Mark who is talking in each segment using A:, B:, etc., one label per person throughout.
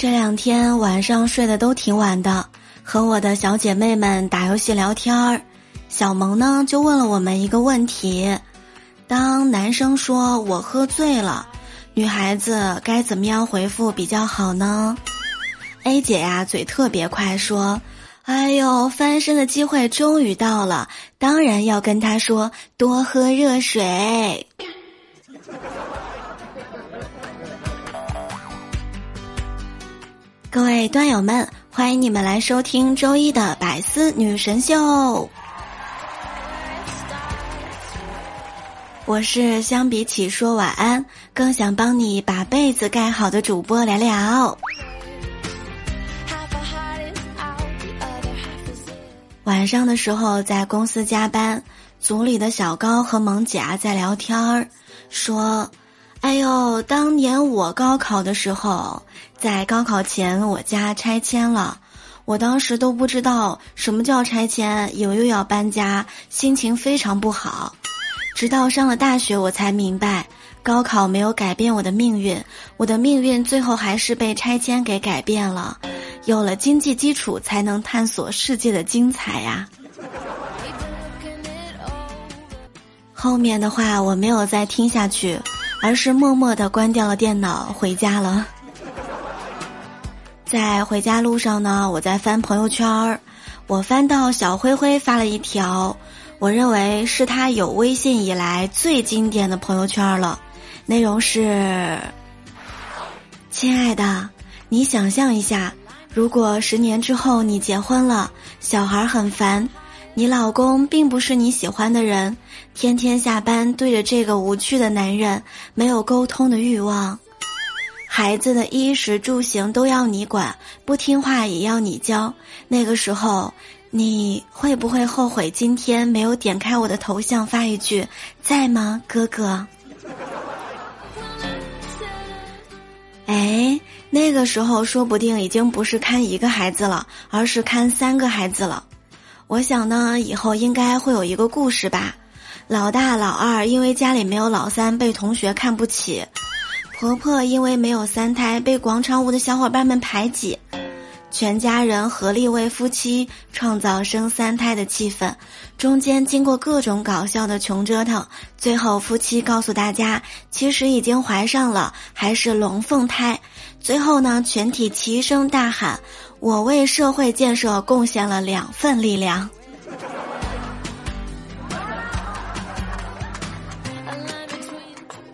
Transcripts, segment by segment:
A: 这两天晚上睡得都挺晚的，和我的小姐妹们打游戏聊天儿。小萌呢就问了我们一个问题：当男生说我喝醉了，女孩子该怎么样回复比较好呢？A 姐呀嘴特别快，说：“哎呦，翻身的机会终于到了，当然要跟他说多喝热水。”各位段友们，欢迎你们来收听周一的百思女神秀。我是相比起说晚安，更想帮你把被子盖好的主播聊聊。晚上的时候在公司加班，组里的小高和萌姐啊在聊天儿，说。哎呦，当年我高考的时候，在高考前我家拆迁了，我当时都不知道什么叫拆迁，以为又要搬家，心情非常不好。直到上了大学，我才明白，高考没有改变我的命运，我的命运最后还是被拆迁给改变了。有了经济基础，才能探索世界的精彩呀。后面的话我没有再听下去。而是默默的关掉了电脑，回家了。在回家路上呢，我在翻朋友圈儿，我翻到小灰灰发了一条，我认为是他有微信以来最经典的朋友圈了。内容是：亲爱的，你想象一下，如果十年之后你结婚了，小孩很烦。你老公并不是你喜欢的人，天天下班对着这个无趣的男人，没有沟通的欲望，孩子的衣食住行都要你管，不听话也要你教。那个时候，你会不会后悔今天没有点开我的头像发一句“在吗，哥哥”？哎，那个时候说不定已经不是看一个孩子了，而是看三个孩子了。我想呢，以后应该会有一个故事吧。老大、老二因为家里没有老三，被同学看不起；婆婆因为没有三胎，被广场舞的小伙伴们排挤。全家人合力为夫妻创造生三胎的气氛，中间经过各种搞笑的穷折腾，最后夫妻告诉大家，其实已经怀上了，还是龙凤胎。最后呢，全体齐声大喊。我为社会建设贡献了两份力量，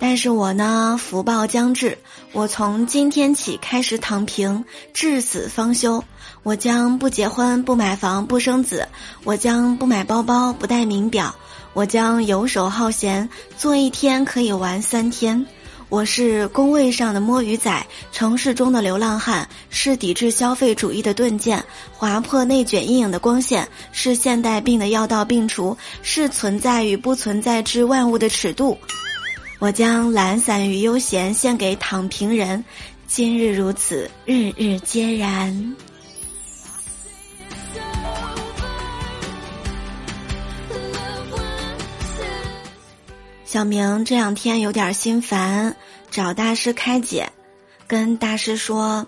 A: 但是我呢，福报将至，我从今天起开始躺平，至死方休。我将不结婚，不买房，不生子；我将不买包包，不戴名表；我将游手好闲，做一天可以玩三天。我是工位上的摸鱼仔，城市中的流浪汉，是抵制消费主义的盾剑，划破内卷阴影的光线，是现代病的药到病除，是存在与不存在之万物的尺度。我将懒散与悠闲献给躺平人，今日如此，日日皆然。小明这两天有点心烦，找大师开解，跟大师说：“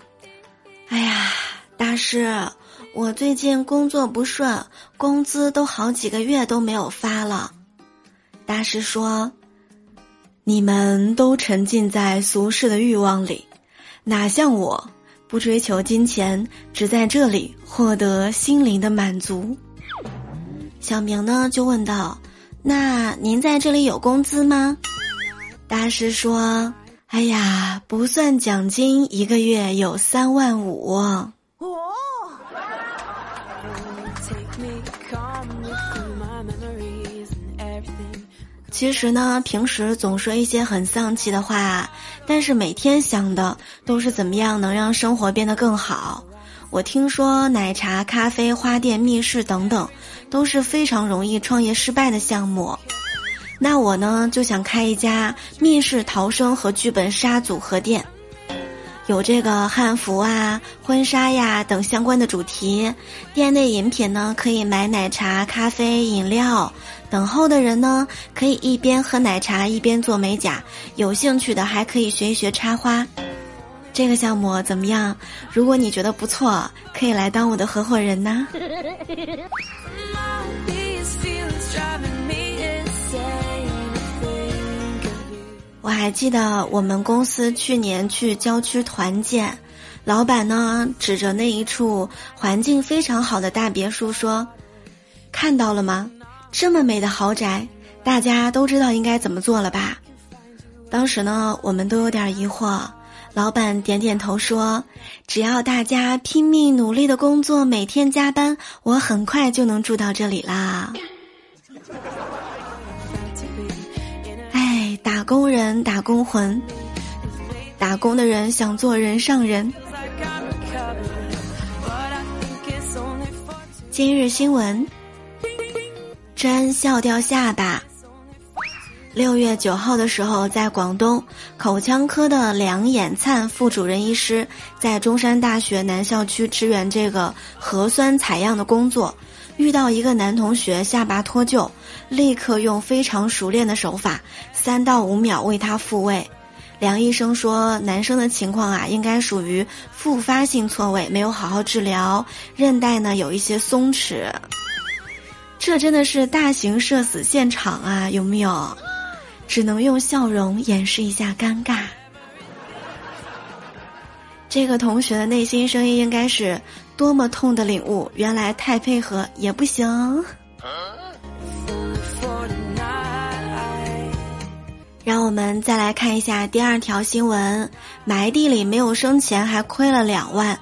A: 哎呀，大师，我最近工作不顺，工资都好几个月都没有发了。”大师说：“你们都沉浸在俗世的欲望里，哪像我，不追求金钱，只在这里获得心灵的满足。”小明呢就问道。那您在这里有工资吗？大师说：“哎呀，不算奖金，一个月有三万五。”哦。其实呢，平时总说一些很丧气的话，但是每天想的都是怎么样能让生活变得更好。我听说奶茶、咖啡、花店、密室等等。都是非常容易创业失败的项目，那我呢就想开一家密室逃生和剧本杀组合店，有这个汉服啊、婚纱呀等相关的主题。店内饮品呢可以买奶茶、咖啡、饮料，等候的人呢可以一边喝奶茶一边做美甲，有兴趣的还可以学一学插花。这个项目怎么样？如果你觉得不错，可以来当我的合伙人呢。我还记得我们公司去年去郊区团建，老板呢指着那一处环境非常好的大别墅说：“看到了吗？这么美的豪宅，大家都知道应该怎么做了吧？”当时呢，我们都有点疑惑。老板点点头说：“只要大家拼命努力的工作，每天加班，我很快就能住到这里啦。”工人，打工魂，打工的人想做人上人。今日新闻：真笑掉下巴。六月九号的时候，在广东口腔科的梁衍灿副主任医师在中山大学南校区支援这个核酸采样的工作，遇到一个男同学下巴脱臼，立刻用非常熟练的手法，三到五秒为他复位。梁医生说，男生的情况啊，应该属于复发性错位，没有好好治疗，韧带呢有一些松弛。这真的是大型社死现场啊，有没有？只能用笑容掩饰一下尴尬。这个同学的内心声音应该是多么痛的领悟！原来太配合也不行。让我们再来看一下第二条新闻：埋地里没有生钱，还亏了两万。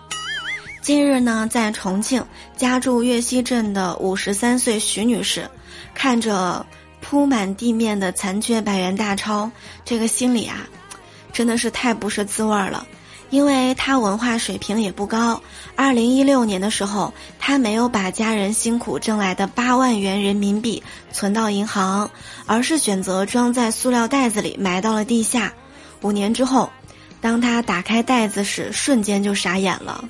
A: 近日呢，在重庆家住岳西镇的五十三岁徐女士，看着。铺满地面的残缺百元大钞，这个心里啊，真的是太不是滋味儿了。因为他文化水平也不高。二零一六年的时候，他没有把家人辛苦挣来的八万元人民币存到银行，而是选择装在塑料袋子里埋到了地下。五年之后，当他打开袋子时，瞬间就傻眼了，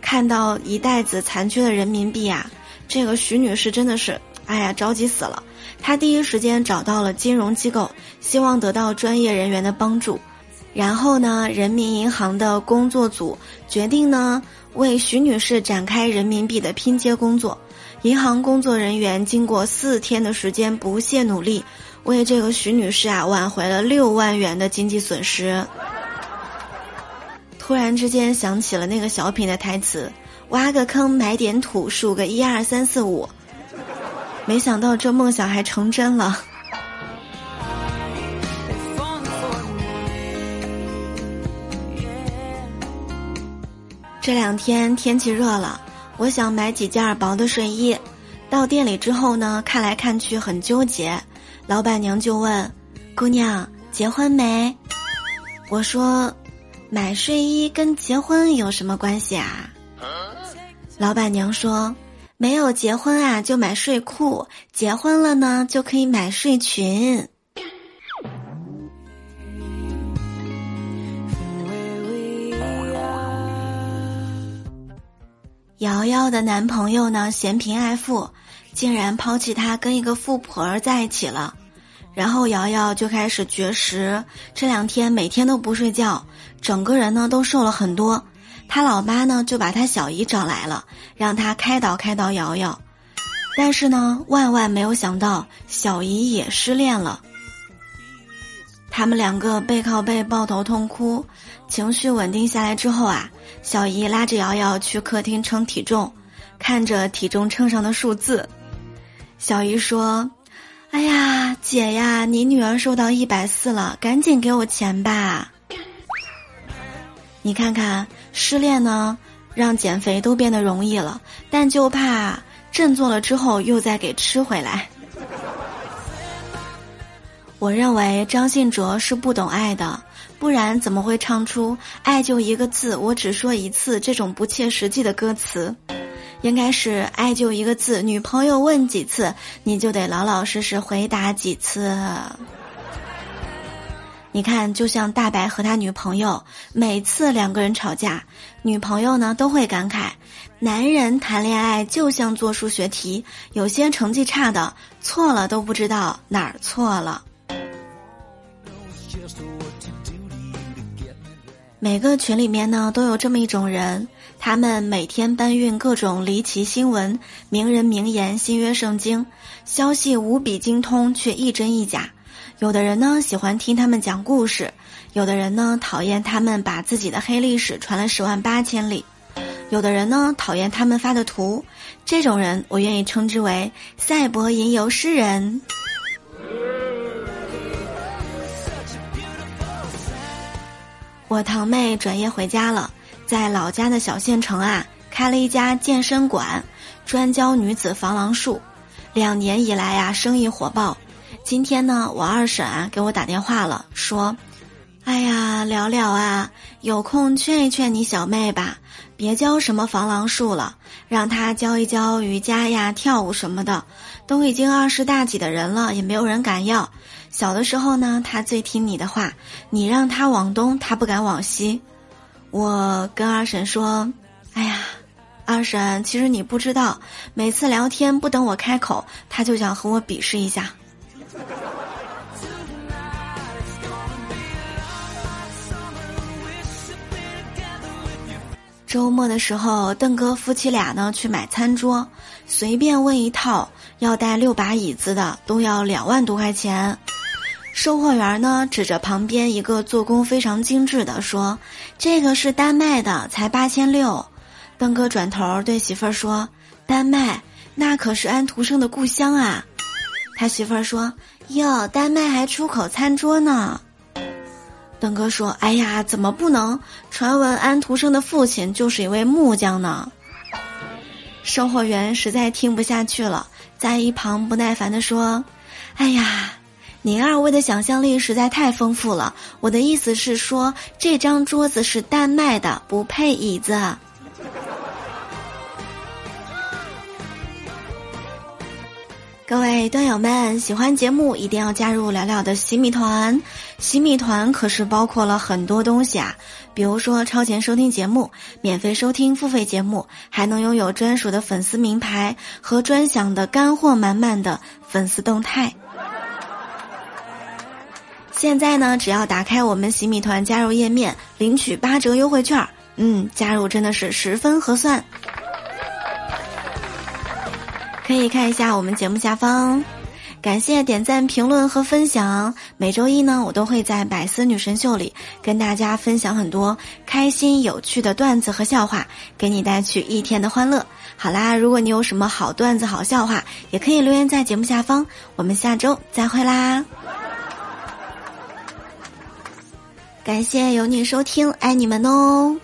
A: 看到一袋子残缺的人民币啊！这个徐女士真的是，哎呀，着急死了。他第一时间找到了金融机构，希望得到专业人员的帮助。然后呢，人民银行的工作组决定呢，为徐女士展开人民币的拼接工作。银行工作人员经过四天的时间不懈努力，为这个徐女士啊挽回了六万元的经济损失。突然之间想起了那个小品的台词：“挖个坑，埋点土，数个一二三四五。”没想到这梦想还成真了。这两天天气热了，我想买几件薄的睡衣。到店里之后呢，看来看去很纠结。老板娘就问：“姑娘，结婚没？”我说：“买睡衣跟结婚有什么关系啊？”老板娘说。没有结婚啊，就买睡裤；结婚了呢，就可以买睡裙。瑶瑶的男朋友呢，嫌贫爱富，竟然抛弃她跟一个富婆儿在一起了。然后瑶瑶就开始绝食，这两天每天都不睡觉，整个人呢都瘦了很多。他老妈呢，就把他小姨找来了，让他开导开导瑶瑶。但是呢，万万没有想到，小姨也失恋了。他们两个背靠背抱头痛哭，情绪稳定下来之后啊，小姨拉着瑶瑶去客厅称体重，看着体重秤上的数字，小姨说：“哎呀，姐呀，你女儿瘦到一百四了，赶紧给我钱吧。”你看看，失恋呢，让减肥都变得容易了，但就怕振作了之后又再给吃回来。我认为张信哲是不懂爱的，不然怎么会唱出“爱就一个字，我只说一次”这种不切实际的歌词？应该是“爱就一个字，女朋友问几次，你就得老老实实回答几次”。你看，就像大白和他女朋友，每次两个人吵架，女朋友呢都会感慨：男人谈恋爱就像做数学题，有些成绩差的错了都不知道哪儿错了。每个群里面呢都有这么一种人，他们每天搬运各种离奇新闻、名人名言、新约圣经，消息无比精通，却一真一假。有的人呢喜欢听他们讲故事，有的人呢讨厌他们把自己的黑历史传了十万八千里，有的人呢讨厌他们发的图。这种人，我愿意称之为赛博吟游诗人。我堂妹转业回家了，在老家的小县城啊，开了一家健身馆，专教女子防狼术。两年以来呀，生意火爆。今天呢，我二婶啊给我打电话了，说：“哎呀，聊聊啊，有空劝一劝你小妹吧，别教什么防狼术了，让她教一教瑜伽呀、跳舞什么的。都已经二十大几的人了，也没有人敢要。”小的时候呢，他最听你的话，你让他往东，他不敢往西。我跟二婶说：“哎呀，二婶，其实你不知道，每次聊天不等我开口，他就想和我比试一下。”周末的时候，邓哥夫妻俩呢去买餐桌，随便问一套要带六把椅子的，都要两万多块钱。售货员呢，指着旁边一个做工非常精致的说：“这个是丹麦的，才八千六。”邓哥转头对媳妇儿说：“丹麦，那可是安徒生的故乡啊。”他媳妇儿说：“哟，丹麦还出口餐桌呢。”邓哥说：“哎呀，怎么不能？传闻安徒生的父亲就是一位木匠呢。”售货员实在听不下去了，在一旁不耐烦地说：“哎呀。”您二位的想象力实在太丰富了。我的意思是说，这张桌子是丹麦的，不配椅子。各位段友们，喜欢节目一定要加入聊聊的洗米团。洗米团可是包括了很多东西啊，比如说超前收听节目、免费收听付费节目，还能拥有专属的粉丝名牌和专享的干货满满的粉丝动态。现在呢，只要打开我们洗米团加入页面，领取八折优惠券，嗯，加入真的是十分合算。可以看一下我们节目下方，感谢点赞、评论和分享。每周一呢，我都会在百思女神秀里跟大家分享很多开心有趣的段子和笑话，给你带去一天的欢乐。好啦，如果你有什么好段子、好笑话，也可以留言在节目下方。我们下周再会啦！感谢有你收听，爱你们哦。